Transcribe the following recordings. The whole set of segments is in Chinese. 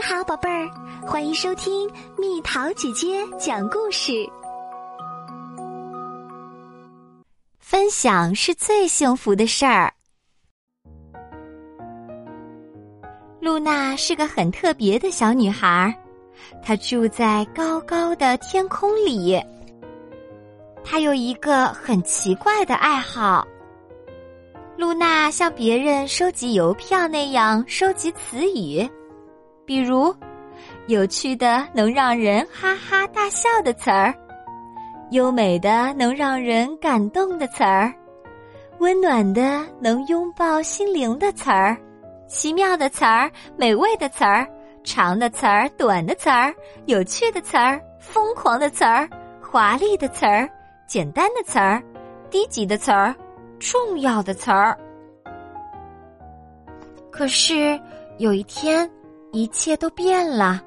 你好，宝贝儿，欢迎收听蜜桃姐姐讲故事。分享是最幸福的事儿。露娜是个很特别的小女孩，她住在高高的天空里。她有一个很奇怪的爱好。露娜像别人收集邮票那样收集词语。比如，有趣的能让人哈哈大笑的词儿，优美的能让人感动的词儿，温暖的能拥抱心灵的词儿，奇妙的词儿，美味的词儿，长的词儿，短的词儿，有趣的词儿，疯狂的词儿，华丽的词儿，简单的词儿，低级的词儿，重要的词儿。可是有一天。一切都变了，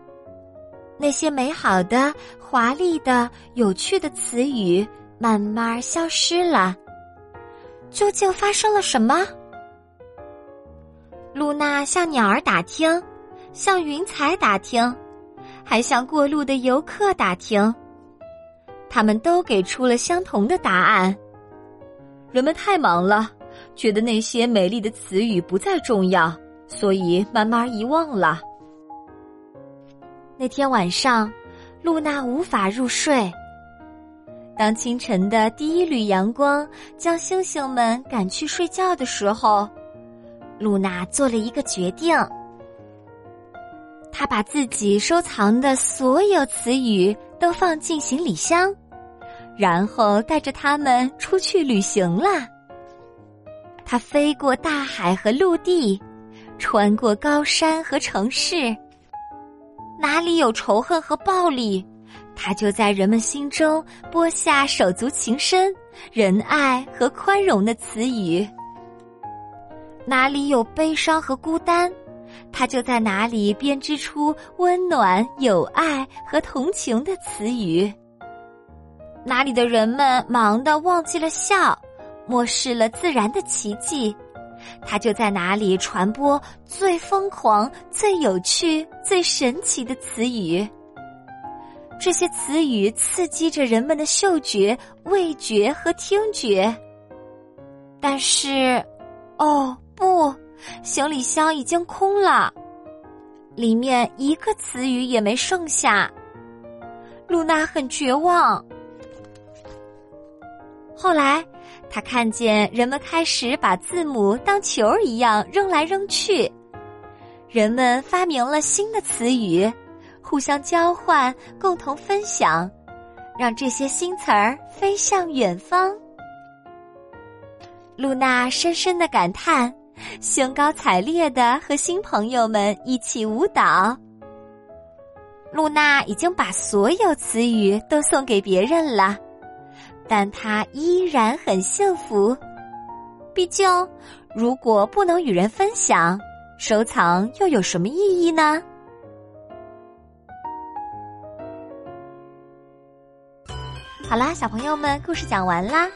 那些美好的、华丽的、有趣的词语慢慢消失了。究竟发生了什么？露娜向鸟儿打听，向云彩打听，还向过路的游客打听。他们都给出了相同的答案：人们太忙了，觉得那些美丽的词语不再重要，所以慢慢遗忘了。那天晚上，露娜无法入睡。当清晨的第一缕阳光将星星们赶去睡觉的时候，露娜做了一个决定。她把自己收藏的所有词语都放进行李箱，然后带着他们出去旅行了。他飞过大海和陆地，穿过高山和城市。哪里有仇恨和暴力，他就在人们心中播下手足情深、仁爱和宽容的词语；哪里有悲伤和孤单，他就在哪里编织出温暖、友爱和同情的词语；哪里的人们忙得忘记了笑，漠视了自然的奇迹。他就在哪里传播最疯狂、最有趣、最神奇的词语。这些词语刺激着人们的嗅觉、味觉和听觉。但是，哦不，行李箱已经空了，里面一个词语也没剩下。露娜很绝望。后来。他看见人们开始把字母当球一样扔来扔去，人们发明了新的词语，互相交换，共同分享，让这些新词儿飞向远方。露娜深深的感叹，兴高采烈的和新朋友们一起舞蹈。露娜已经把所有词语都送给别人了。但他依然很幸福，毕竟，如果不能与人分享，收藏又有什么意义呢？好啦，小朋友们，故事讲完啦。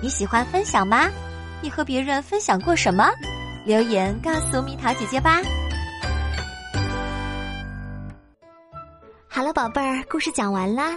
你喜欢分享吗？你和别人分享过什么？留言告诉蜜桃姐姐吧。好了，宝贝儿，故事讲完啦。